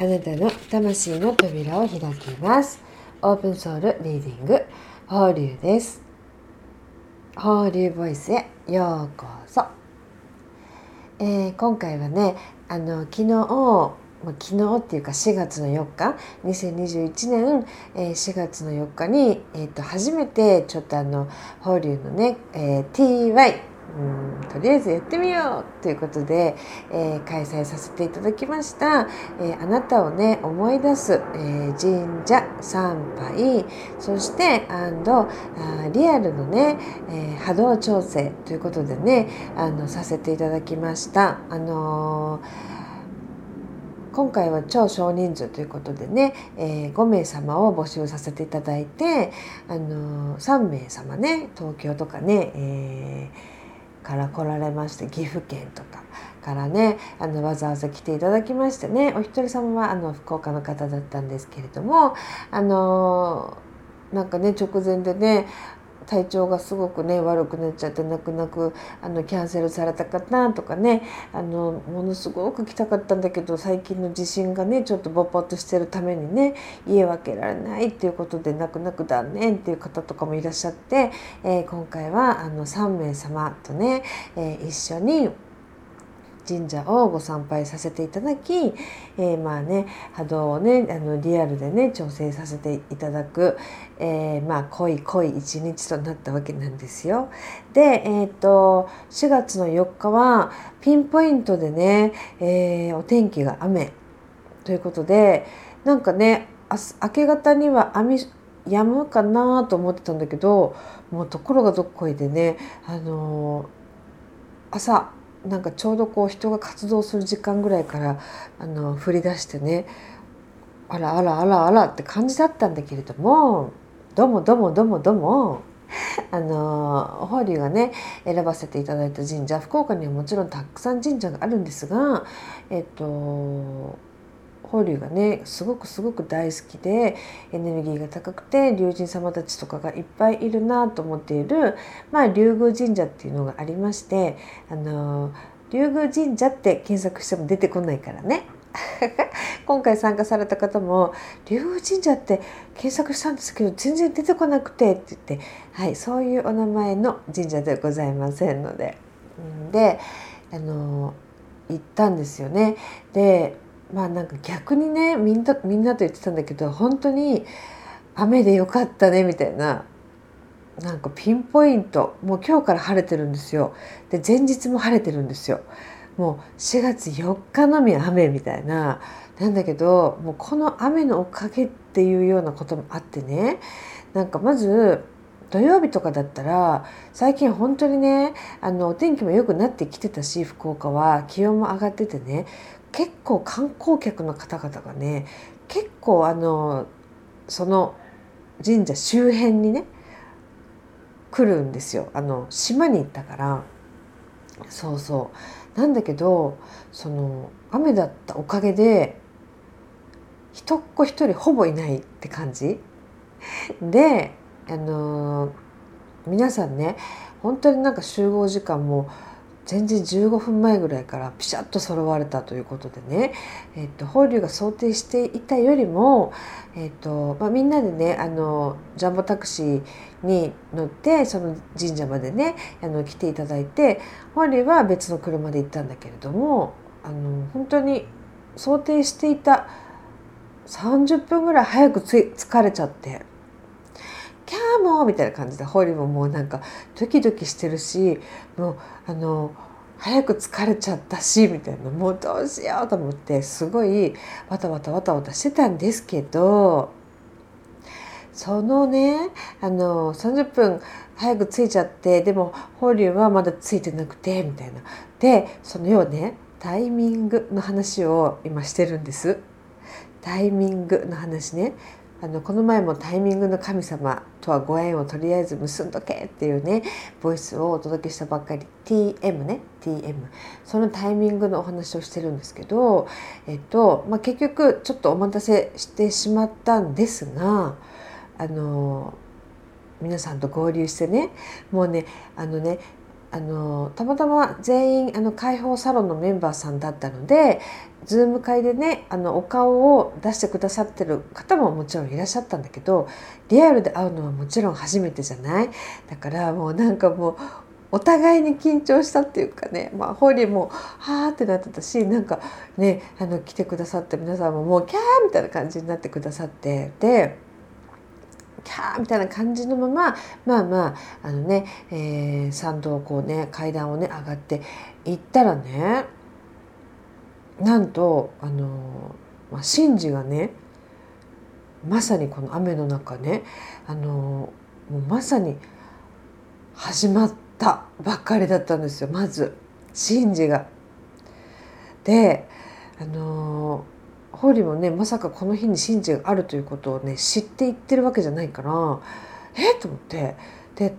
あなたの魂の扉を開きます。オープンソウルリーディング。放流です。放流ボイスへようこそ、えー、今回はねあの昨日昨日っていうか4月の4日2021年、えー、4月の4日に、えー、と初めてちょっとあの放流のね、えー、TY うんとりあえずやってみようということで、えー、開催させていただきました、えー、あなたをね思い出す、えー、神社参拝そしてアンドリアルのね、え波動調整ということでねあのさせていただきました。あの今回は超少人数ということでね、えー、5名様を募集させていただいて、あのー、3名様ね東京とかね、えーから来られまして岐阜県とかからねあのわざわざ来ていただきましてねお一人様はあの福岡の方だったんですけれどもあのなんかね直前でね体調がすごくね悪くなっちゃって泣く泣くあのキャンセルされた方とかねあのものすごく来たかったんだけど最近の地震がねちょっとぼっぽっとしてるためにね家分けられないっていうことで泣く泣く断念っていう方とかもいらっしゃって、えー、今回はあの3名様とね、えー、一緒に神社をご参拝させていただき、えー、まあね波動をねあのリアルでね調整させていただく、えー、まあ濃い濃い一日となったわけなんですよ。で、えーと、4月の4日はピンポイントでね、えー、お天気が雨ということでなんかね明け方には雨止むかなと思ってたんだけどもうところがどっこいでねあの朝なんかちょうどこう人が活動する時間ぐらいからあの降り出してねあらあらあらあらって感じだったんだけれどもどうもどうもどうもどうも あの法隆がね選ばせていただいた神社福岡にはもちろんたくさん神社があるんですがえっと法隆がねすごくすごく大好きでエネルギーが高くて龍神様たちとかがいっぱいいるなと思っている、まあ、竜宮神社っていうのがありましてあの竜宮神社って検索しても出てこないからね 今回参加された方も「竜宮神社って検索したんですけど全然出てこなくて」って言って、はい、そういうお名前の神社ではございませんので。であの行ったんですよね。でまあなんか逆にねみんなみんなと言ってたんだけど本当に雨でよかったねみたいななんかピンポイント。もう今日から晴れてるんですよ。で前日も晴れてるんですよ。もう4月4日のみ雨みたいな。なんだけどもうこの雨のおかげっていうようなこともあってね。なんかまず土曜日とかだったら最近本当にねあのお天気も良くなってきてたし福岡は。気温も上がっててね。結構観光客の方々がね結構あのその神社周辺にね来るんですよ。あの島に行ったから。そうそう。なんだけどその雨だったおかげで一っ子一人ほぼいないって感じ。であの皆さんね本当になんか集合時間も全然15分前ぐらいからピシャッと揃われたということでね、えっと、法隆が想定していたよりも、えっとまあ、みんなでねあのジャンボタクシーに乗ってその神社までねあの来ていただいて法隆は別の車で行ったんだけれどもあの本当に想定していた30分ぐらい早くつ疲れちゃって。キャーもみたいな感じでホリももうなんかドキドキしてるしもうあの早く疲れちゃったしみたいなもうどうしようと思ってすごいわたわたわたわたしてたんですけどそのねあの30分早く着いちゃってでも法隆はまだ着いてなくてみたいな。でその要はねタイミングの話を今してるんです。タイミングの話ね。あのこの前もタイミングの神様とはご縁をとりあえず結んどけっていうねボイスをお届けしたばっかり。TM ね。TM そのタイミングのお話をしてるんですけど、えっとまあ、結局ちょっとお待たせしてしまったんですがあの皆さんと合流してねもうねあのねあのたまたま全員あの解放サロンのメンバーさんだったので Zoom 会でねあのお顔を出してくださってる方ももちろんいらっしゃったんだけどリアルで会うのはもちろん初めてじゃない？だからもうなんかもうお互いに緊張したっていうかね、まあ、ホーリーもはーってなってたしなんかねあの来てくださって皆さんももうキャーみたいな感じになってくださってでキャーみたいな感じのまままあまああのね、えー、参道をこうね階段をね上がって行ったらねなんとあの、まあ、シンジがねまさにこの雨の中ねあのもうまさに始まったばっかりだったんですよまずシンジが。であのホーリーもねまさかこの日にシンジがあるということをね知っていってるわけじゃないからえ？っと思って。で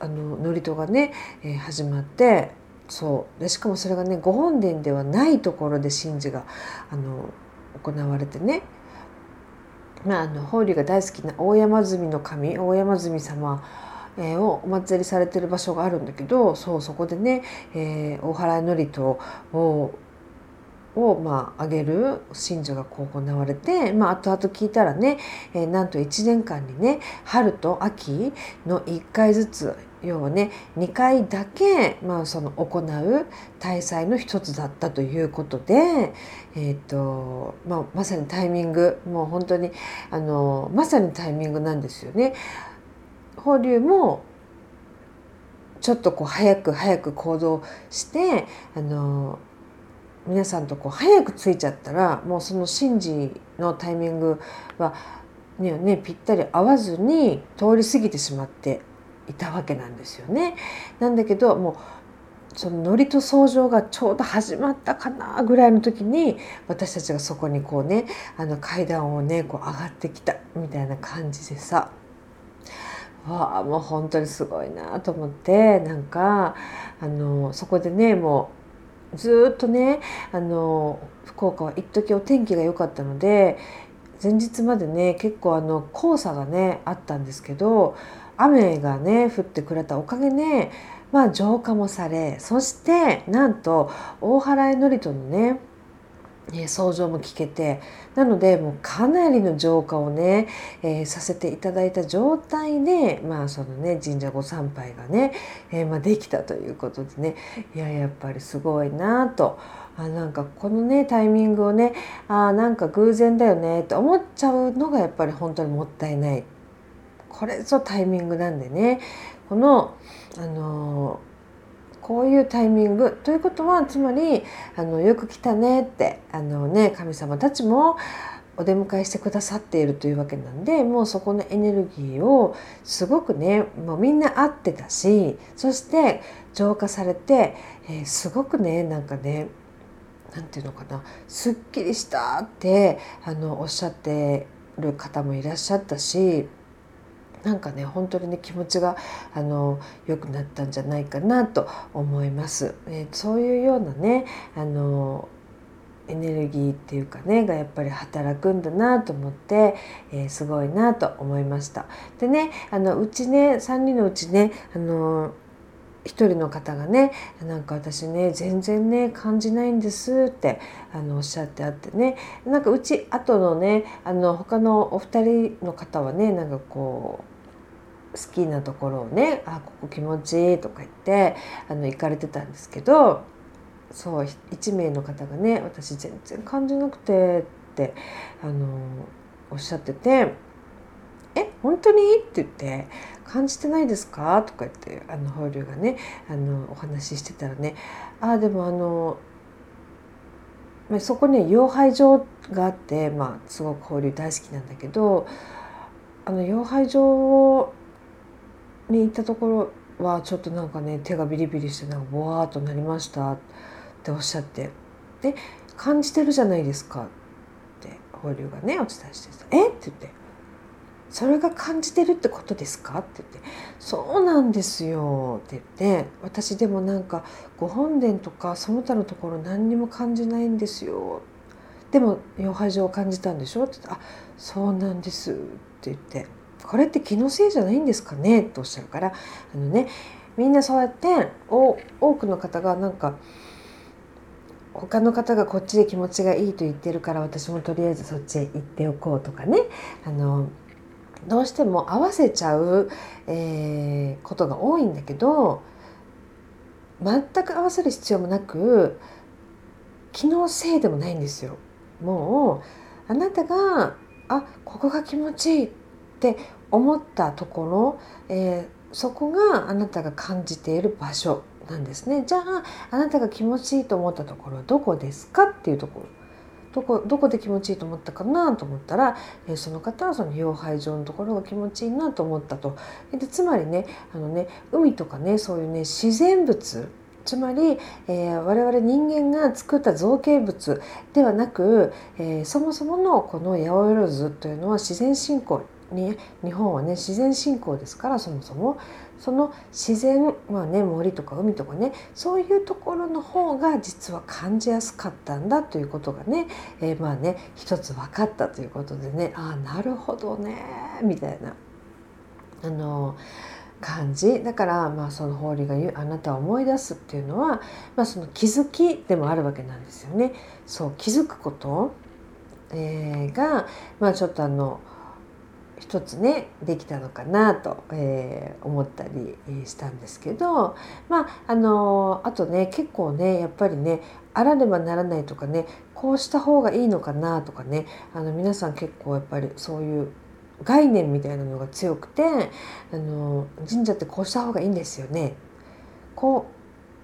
あの祝詞がね、えー、始まってそう。でしかもそれがねご本殿ではないところで神事があの行われてね。まあ、あの法理が大好きな大山積の神大山積様えをお祭りされてる場所があるんだけどそうそこでね、えー、大原祝詞をを、まあ、げる神事がこう行われて、まあ、後々聞いたらね、えー、なんと1年間にね春と秋の1回ずつ要はね2回だけ、まあ、その行う大祭の一つだったということで、えーとまあ、まさにタイミングもう本当にあのまさにタイミングなんですよね。法隆もちょっとこう早く早く行動してあの皆さんとこう早く着いちゃったらもうその神事のタイミングはねねぴったり合わずに通り過ぎてしまっていたわけなんですよね。なんだけどもうその祝詞と僧正がちょうど始まったかなぐらいの時に私たちがそこにこうねあの階段をねこう上がってきたみたいな感じでさわあもう本当にすごいなと思ってなんかあのそこでねもうずっとねあの福岡は一時お天気が良かったので前日までね結構あの黄砂がねあったんですけど雨がね降ってくれたおかげで、まあ、浄化もされそしてなんと大原江祝人のねね、想像も聞けて。なのでもうかなりの浄化をね、えー、させていただいた状態で、まあそのね、神社ご参拝がね、えー、まあ、できたということでね。いややっぱりすごいなと。あなんかこのねタイミングをねあなんか偶然だよねって思っちゃうのがやっぱり本当にもったいない。これぞタイミングなんでね。このあのーこういうタイミングということはつまりあのよく来たねってあの、ね、神様たちもお出迎えしてくださっているというわけなんでもうそこのエネルギーをすごくねもうみんな合ってたしそして浄化されて、えー、すごくねなんかね何て言うのかなすっきりしたってあのおっしゃってる方もいらっしゃったしなんかね本当にね気持ちがあの良くなったんじゃないかなと思います。えー、そういうようなねあのエネルギーっていうかねがやっぱり働くんだなと思って、えー、すごいなと思いました。でねあのうちね3人のうちねあの一人の方がねなんか私ね全然ね感じないんですってあのおっしゃってあってねなんかうち後のねあの他のお二人の方はねなんかこう好きなところをね「あここ気持ちいい」とか言ってあの行かれてたんですけどそう1名の方がね「私全然感じなくて」ってあのおっしゃってて「え本当に?」って言って「感じてないですか?」とか言ってあの法隆がねあのお話ししてたらね「ああでもあのそこに養廃場があって、まあ、すごく法隆大好きなんだけどあの養廃場に行ったところはちょっとなんかね手がビリビリしてなんかボワーっとなりましたっておっしゃって。で感じてるじゃないですかって法隆がねお伝えして「え？っ?」て言って「それが感じてるってことですか?」って言って「そうなんですよ」って言って「私でもなんかご本殿とかその他のところ何にも感じないんですよ」でも養廃所を感じたんでしょ？って言って「あそうなんです」って言って。これって気のせいじゃないんですかね?」とおっしゃるからあのねみんなそうやって多くの方がなんか他の方がこっちで気持ちがいいと言ってるから私もとりあえずそっちへ行っておこうとかねあのどうしても合わせちゃう、えー、ことが多いんだけど全く合わせる必要もなく気のせいでもないんですよ。もうあなたがあここが気持ちいいって思ったところ、えー、そこがあなたが感じている場所なんですね。じゃああなたが気持ちいいと思ったところはどこですかっていうところ。どこどこで気持ちいいと思ったかなと思ったら、えー、その方はその養廃場のところが気持ちいいなと思ったと。でつまりねあのね海とかねそういうね自然物つまり、えー、我々人間が作った造形物ではなく、えー、そもそものこの八百万というのは自然信仰に日本はね自然信仰ですからそもそもその自然、まあね、森とか海とかねそういうところの方が実は感じやすかったんだということがね、えー、まあね一つ分かったということでねああなるほどねみたいな。あの感じだからまあその法理が言うあなたを思い出すっていうのは、まあ、その気づきでもあるわけなんですよね。そう気づくこと、えー、が、まあ、ちょっとあの一つねできたのかなと、えー、思ったりしたんですけどまああのあとね結構ねやっぱりねあらねばならないとかねこうした方がいいのかなとかねあの皆さん結構やっぱりそういう概念みたいなのが強くてあの神社ってこうした方がいいんですよね。こう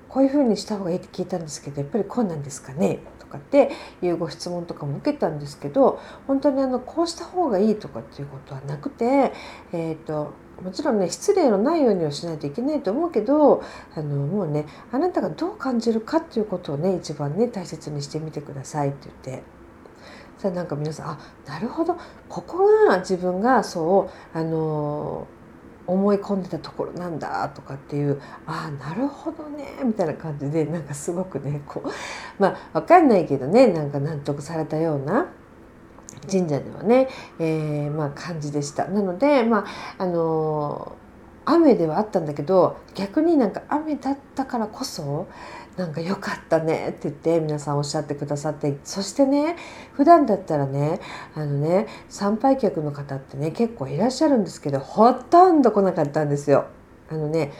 こういうふうにした方がいいって聞いたんですけどやっぱりこうなんですかねかっていうご質問とかも受けたんですけど本当にあのこうした方がいいとかっていうことはなくて、えーと、もちろんね失礼のないようにはしないといけないと思うけどあのもうねあなたがどう感じるかっていうことをね一番ね大切にしてみてくださいって言って。それなんか皆さんあなるほどここが自分がそうあの思い込んでたところなんだとかっていうああなるほどねみたいな感じでなんかすごくねこうまあ分かんないけどねなんか納得されたような神社ではね、えー、まあ感じでした。なのでまああの雨ではあったんだけど逆になんか雨だったからこそなんか良かったねって言って皆さんおっしゃってくださってそしてね普段だったらねあのね参拝客の方ってね結構いらっしゃるんですけどほとんど来なかったんですよ。あのね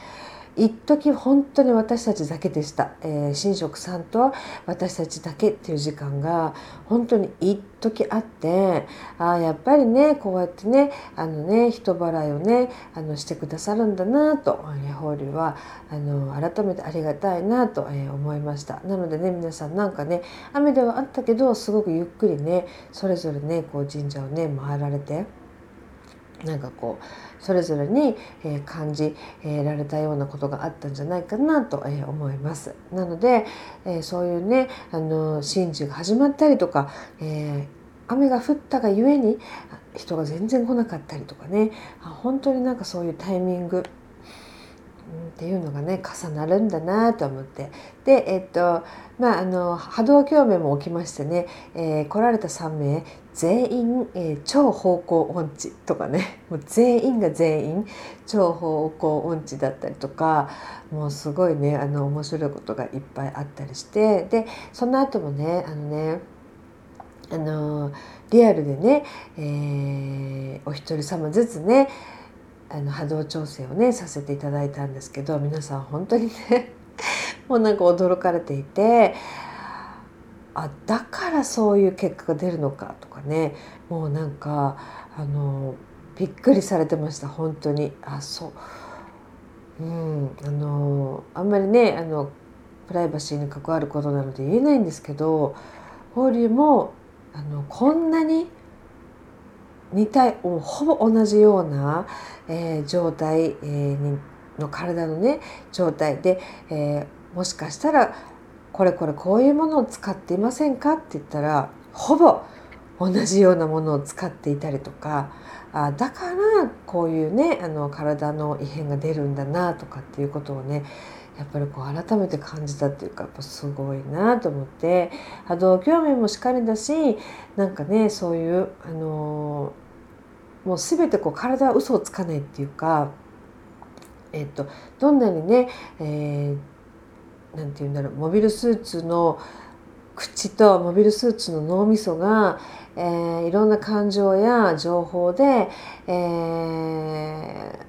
一時本当に私たちだけでした、えー、神職さんと私たちだけっていう時間が本当に一時あってああやっぱりねこうやってねあのね人払いをねあのしてくださるんだなと法隆はあの改めてありがたいなと、えー、思いました。なのでね皆さんなんかね雨ではあったけどすごくゆっくりねそれぞれねこう神社をね回られてなんかこうそれぞれに感じられたようなことがあったんじゃないかなと思います。なのでそういうねあの神事が始まったりとか、え、雨が降ったがゆえに人が全然来なかったりとかね本当になんかそういうタイミングっていうのがね重なるんだなと思ってでえっとまああの波動共鳴も起きましてね、えー、来られた3名全員、えー、超方向音痴とかね。もう全員が全員超方向音痴だったりとかもうすごいねあの面白いことがいっぱいあったりして。でその後もねあのねあのリアルでね、えー、お一人様ずつねあの波動調整をねさせていただいたんですけど皆さん本当にね もうなんか驚かれていてあだからそういう結果が出るのかとかね。もうなんかあのびっくりされてました本当に。あそう。うんあのあんまりねあのプライバシーに関わることなので言えないんですけど法隆もあのこんなに似たほぼ同じような、えー、状態、えー、の体のね状態で、えー、もしかしたらこれこれこういうものを使っていませんかって言ったらほぼ同じようなものを使っていたりとかあだからこういうねあの体の異変が出るんだなとかっていうことをねやっぱりこう改めて感じたっていうかやっぱすごいなと思って波動興味もしっかりだしなんかねそういうあのもう全てこう体は嘘をつかないっていうかえっと、どんなにね、えー、なんて言うんだろうモビルスーツの口とモビルスーツの脳みそが、えー、いろんな感情や情報で、えー、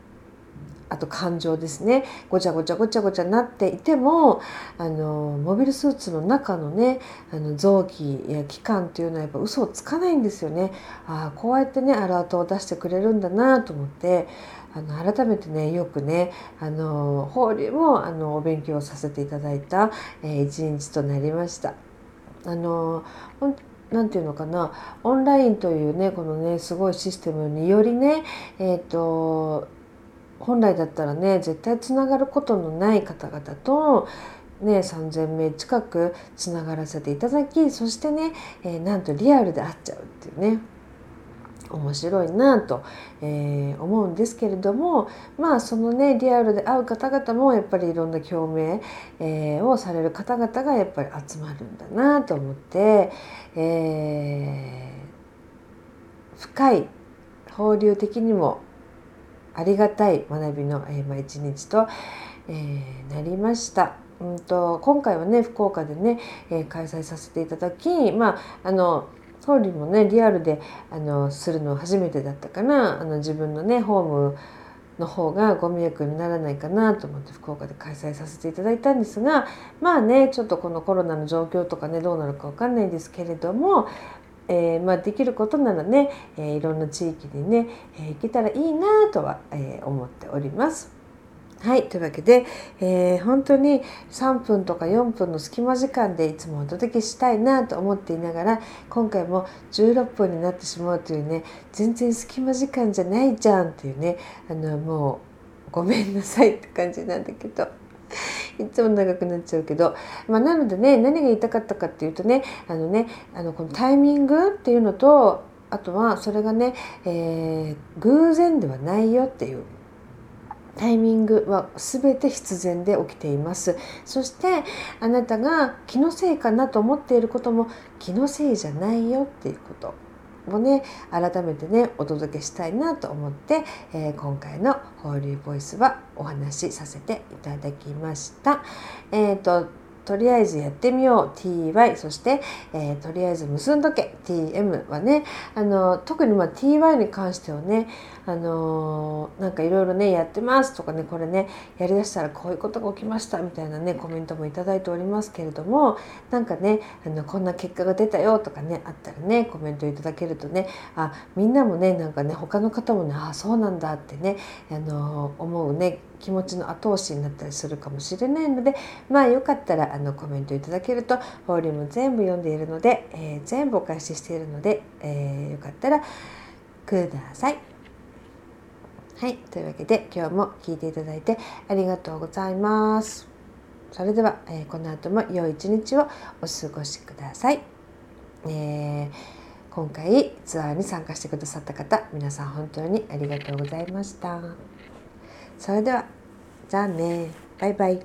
あと感情ですねごちゃごちゃごちゃごちゃなっていてもあのモビルスーツの中のねあの臓器や器官っていうのはやっぱ嘘をつかないんですよね。ああこうやってねアラートを出してくれるんだなと思ってあの改めてねよくねあの法流もあのお勉強させていただいた、えー、一日となりました。あのなんていうのかなオンラインというねこのねすごいシステムによりねえっ、ー、と本来だったらね絶対つながることのない方々とね、3,000名近くつながらせていただきそしてね、えー、なんとリアルで会っちゃうっていうね面白いなと、えー、思うんですけれどもまあそのねリアルで会う方々もやっぱりいろんな共鳴、えー、をされる方々がやっぱり集まるんだなと思って、えー、深い放流的にもありがたい学びの、えーまあ、一日と、えー、なりました。うんと今回はね福岡でね、えー、開催させていただきまああの総理もねリアルであのするのは初めてだったかなあの自分のねホームの方がご迷惑にならないかなと思って福岡で開催させていただいたんですがまあねちょっとこのコロナの状況とかねどうなるか分かんないですけれども、えー、まあ、できることならね、えー、いろんな地域にね、えー、行けたらいいなとは、え思っております。はいというわけで、えー、本当に3分とか4分の隙間時間でいつもお届けしたいなと思っていながら今回も16分になってしまうというね全然隙間時間じゃないじゃんっていうねあのもうごめんなさいって感じなんだけど。いつも長くなっちゃうけど、まあ、なのでね何が言いたかったかっていうとねあのねあのこのタイミングっていうのとあとはそれがね、えー、偶然ではないよっていうタイミングは全て必然で起きています。そしてあなたが気のせいかなと思っていることも気のせいじゃないよっていうことをね改めてねお届けしたいなと思って、えー、今回の「ホーリーボイス」はお話しさせていただきました。えーととりあえずやってみよう。ty そして、えー、とりあえず結んどけ。tm はねあの特にまあ ty に関してはねあのー、なんかいろいろねやってますとかねこれねやりだしたらこういうことが起きましたみたいなねコメントも頂いておりますけれどもなんかねあのこんな結果が出たよとかねあったらねコメントいただけるとねあみんなもねなんかね他の方もねあそうなんだってねあのー、思うね気持ちの後押しになったりするかもしれないのでまあよかったらあのコメントいただけるとフォーリーも全部読んでいるので、えー、全部お返ししているので、えー、よかったらください。はい、というわけで今日も聞いていただいてありがとうございます。それでは、えー、この後も良い一日をお過ごしください。えー、今回ツアーに参加してくださった方皆さん本当にありがとうございました。それではじゃあねバイバイ。